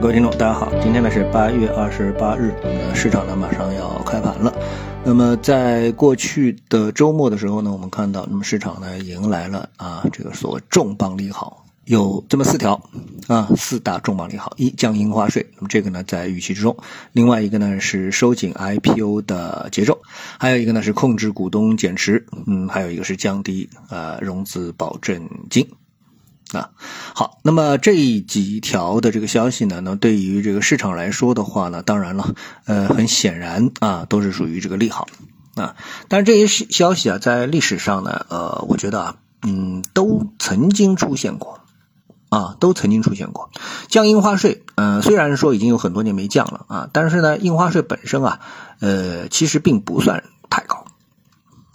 各位听众，大家好，今天呢是八月二十八日，呃，市场呢马上要开盘了。那么在过去的周末的时候呢，我们看到，那么市场呢迎来了啊这个所谓重磅利好，有这么四条啊四大重磅利好：一降印花税，那么这个呢在预期之中；另外一个呢是收紧 IPO 的节奏；还有一个呢是控制股东减持，嗯，还有一个是降低呃融资保证金。啊，好，那么这几条的这个消息呢，那对于这个市场来说的话呢，当然了，呃，很显然啊，都是属于这个利好啊。但是这些消息啊，在历史上呢，呃，我觉得啊，嗯，都曾经出现过啊，都曾经出现过。降印花税，嗯，虽然说已经有很多年没降了啊，但是呢，印花税本身啊，呃，其实并不算。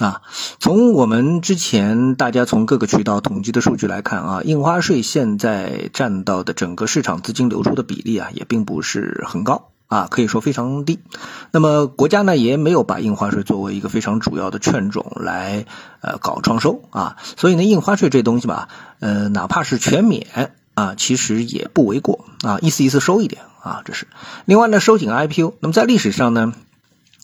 啊，从我们之前大家从各个渠道统计的数据来看啊，印花税现在占到的整个市场资金流出的比例啊，也并不是很高啊，可以说非常低。那么国家呢，也没有把印花税作为一个非常主要的券种来呃搞创收啊，所以呢，印花税这东西吧，呃，哪怕是全免啊，其实也不为过啊，意思意思收一点啊，这是。另外呢，收紧 IPO，那么在历史上呢。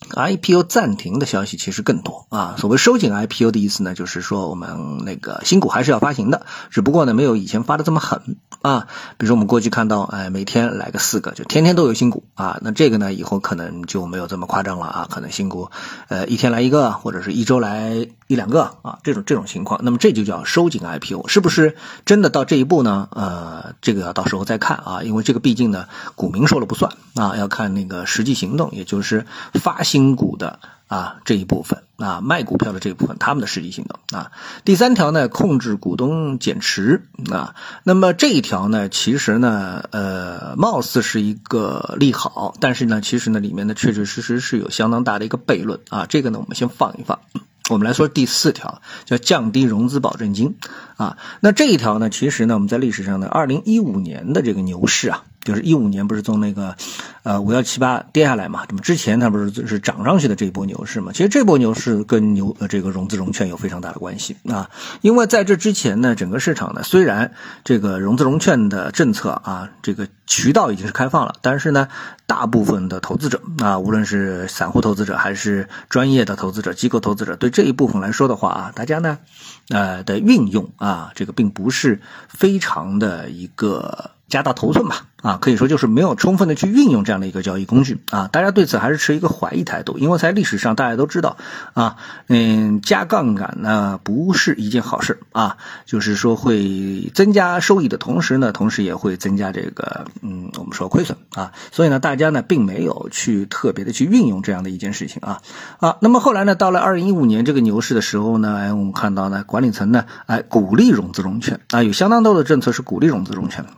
IPO 暂停的消息其实更多啊。所谓收紧 IPO 的意思呢，就是说我们那个新股还是要发行的，只不过呢没有以前发的这么狠啊。比如说我们过去看到，哎，每天来个四个，就天天都有新股啊。那这个呢以后可能就没有这么夸张了啊。可能新股，呃，一天来一个，或者是一周来一两个啊，这种这种情况，那么这就叫收紧 IPO，是不是真的到这一步呢？呃，这个要到时候再看啊，因为这个毕竟呢股民说了不算啊，要看那个实际行动，也就是发。新股的啊这一部分啊卖股票的这一部分，他们的实际行动啊。第三条呢，控制股东减持啊。那么这一条呢，其实呢，呃，貌似是一个利好，但是呢，其实呢，里面呢确确实实是有相当大的一个悖论啊。这个呢，我们先放一放。我们来说第四条，叫降低融资保证金啊。那这一条呢，其实呢，我们在历史上呢，二零一五年的这个牛市啊。就是一五年不是从那个，呃五幺七八跌下来嘛？那么之前它不是是涨上去的这一波牛市嘛？其实这波牛市跟牛呃这个融资融券有非常大的关系啊，因为在这之前呢，整个市场呢虽然这个融资融券的政策啊，这个渠道已经是开放了，但是呢，大部分的投资者啊，无论是散户投资者还是专业的投资者、机构投资者，对这一部分来说的话啊，大家呢，呃的运用啊，这个并不是非常的一个。加大头寸吧，啊，可以说就是没有充分的去运用这样的一个交易工具啊，大家对此还是持一个怀疑态度，因为在历史上大家都知道啊，嗯，加杠杆呢不是一件好事啊，就是说会增加收益的同时呢，同时也会增加这个嗯，我们说亏损啊，所以呢，大家呢并没有去特别的去运用这样的一件事情啊啊，那么后来呢，到了二零一五年这个牛市的时候呢，哎，我们看到呢，管理层呢，哎，鼓励融资融券啊，有相当多的政策是鼓励融资融券的。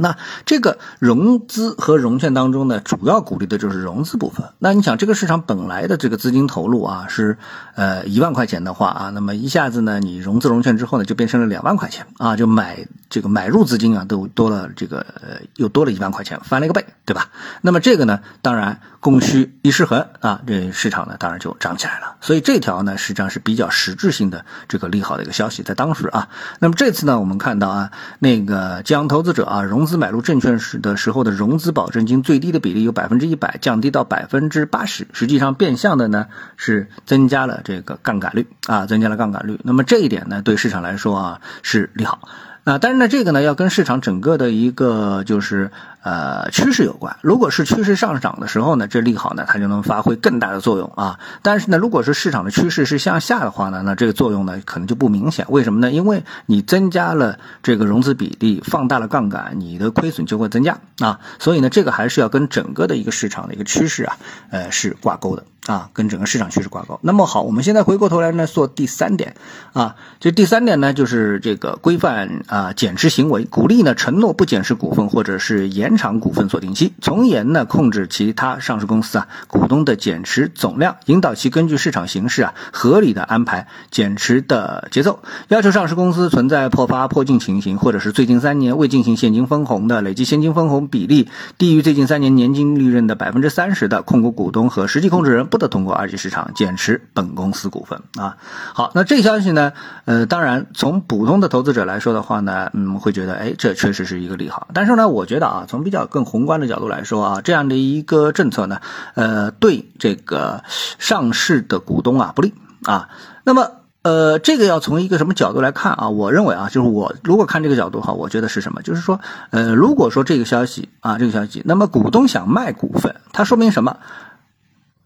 那这个融资和融券当中呢，主要鼓励的就是融资部分。那你想，这个市场本来的这个资金投入啊，是呃一万块钱的话啊，那么一下子呢，你融资融券之后呢，就变成了两万块钱啊，就买这个买入资金啊，都多了这个呃又多了一万块钱，翻了一个倍，对吧？那么这个呢，当然供需一失衡啊，这市场呢当然就涨起来了。所以这条呢，实际上是比较实质性的这个利好的一个消息，在当时啊。那么这次呢，我们看到啊，那个将投资者啊融资买入证券时的时候的融资保证金最低的比例由百分之一百降低到百分之八十，实际上变相的呢是增加了这个杠杆率啊，增加了杠杆率。那么这一点呢对市场来说啊是利好。啊，但是呢，这个呢要跟市场整个的一个就是呃趋势有关。如果是趋势上涨的时候呢，这利好呢它就能发挥更大的作用啊。但是呢，如果是市场的趋势是向下的话呢，那这个作用呢可能就不明显。为什么呢？因为你增加了这个融资比例，放大了杠杆，你的亏损就会增加啊。所以呢，这个还是要跟整个的一个市场的一个趋势啊，呃是挂钩的。啊，跟整个市场趋势挂钩。那么好，我们现在回过头来呢，做第三点啊。这第三点呢，就是这个规范啊减持行为，鼓励呢承诺不减持股份或者是延长股份锁定期，从严呢控制其他上市公司啊股东的减持总量，引导其根据市场形势啊合理的安排减持的节奏。要求上市公司存在破发破净情形，或者是最近三年未进行现金分红的累计现金分红比例低于最近三年年净利润的百分之三十的控股股东和实际控制人不。的通过二级市场减持本公司股份啊。好，那这个消息呢，呃，当然从普通的投资者来说的话呢，嗯，会觉得，哎，这确实是一个利好。但是呢，我觉得啊，从比较更宏观的角度来说啊，这样的一个政策呢，呃，对这个上市的股东啊不利啊。那么。呃，这个要从一个什么角度来看啊？我认为啊，就是我如果看这个角度哈，我觉得是什么？就是说，呃，如果说这个消息啊，这个消息，那么股东想卖股份，它说明什么？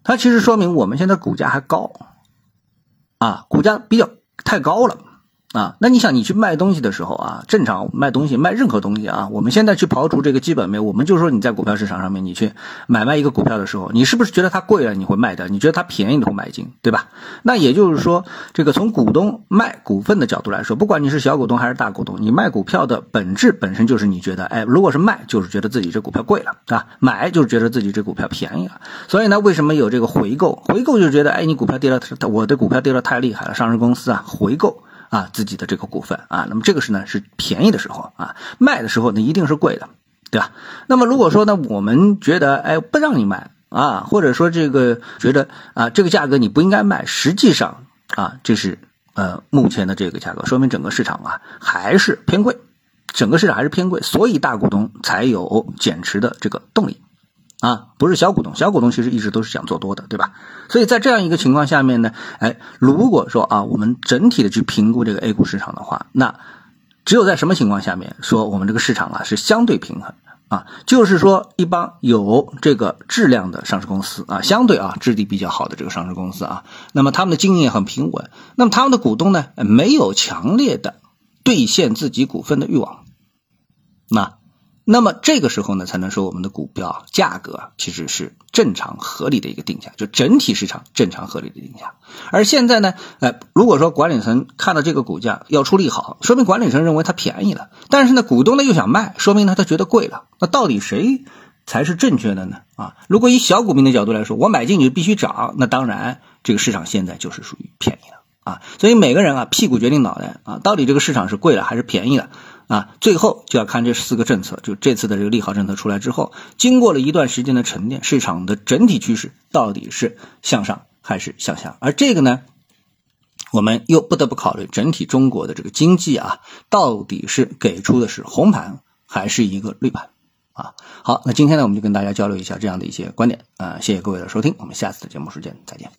它其实说明我们现在股价还高，啊，股价比较太高了。啊，那你想，你去卖东西的时候啊，正常卖东西，卖任何东西啊，我们现在去刨除这个基本面，我们就说你在股票市场上面，你去买卖一个股票的时候，你是不是觉得它贵了你会卖掉？你觉得它便宜你会买进，对吧？那也就是说，这个从股东卖股份的角度来说，不管你是小股东还是大股东，你卖股票的本质本身就是你觉得，哎，如果是卖，就是觉得自己这股票贵了，啊，买就是觉得自己这股票便宜了。所以呢，为什么有这个回购？回购就是觉得，哎，你股票跌了，我的股票跌了太厉害了，上市公司啊回购。啊，自己的这个股份啊，那么这个是呢是便宜的时候啊，卖的时候呢一定是贵的，对吧？那么如果说呢，我们觉得哎不让你卖啊，或者说这个觉得啊这个价格你不应该卖，实际上啊这是呃目前的这个价格，说明整个市场啊还是偏贵，整个市场还是偏贵，所以大股东才有减持的这个动力。啊，不是小股东，小股东其实一直都是想做多的，对吧？所以在这样一个情况下面呢，哎，如果说啊，我们整体的去评估这个 A 股市场的话，那只有在什么情况下面说我们这个市场啊是相对平衡啊？就是说一帮有这个质量的上市公司啊，相对啊质地比较好的这个上市公司啊，那么他们的经营也很平稳，那么他们的股东呢没有强烈的兑现自己股份的欲望，那。那么这个时候呢，才能说我们的股票价格其实是正常合理的一个定价，就整体市场正常合理的定价。而现在呢，呃，如果说管理层看到这个股价要出利好，说明管理层认为它便宜了，但是呢，股东呢又想卖，说明呢他觉得贵了。那到底谁才是正确的呢？啊，如果以小股民的角度来说，我买进去必须涨，那当然这个市场现在就是属于便宜了啊。所以每个人啊，屁股决定脑袋啊，到底这个市场是贵了还是便宜了？啊，最后就要看这四个政策，就这次的这个利好政策出来之后，经过了一段时间的沉淀，市场的整体趋势到底是向上还是向下？而这个呢，我们又不得不考虑整体中国的这个经济啊，到底是给出的是红盘还是一个绿盘？啊，好，那今天呢，我们就跟大家交流一下这样的一些观点啊，谢谢各位的收听，我们下次的节目时间再见。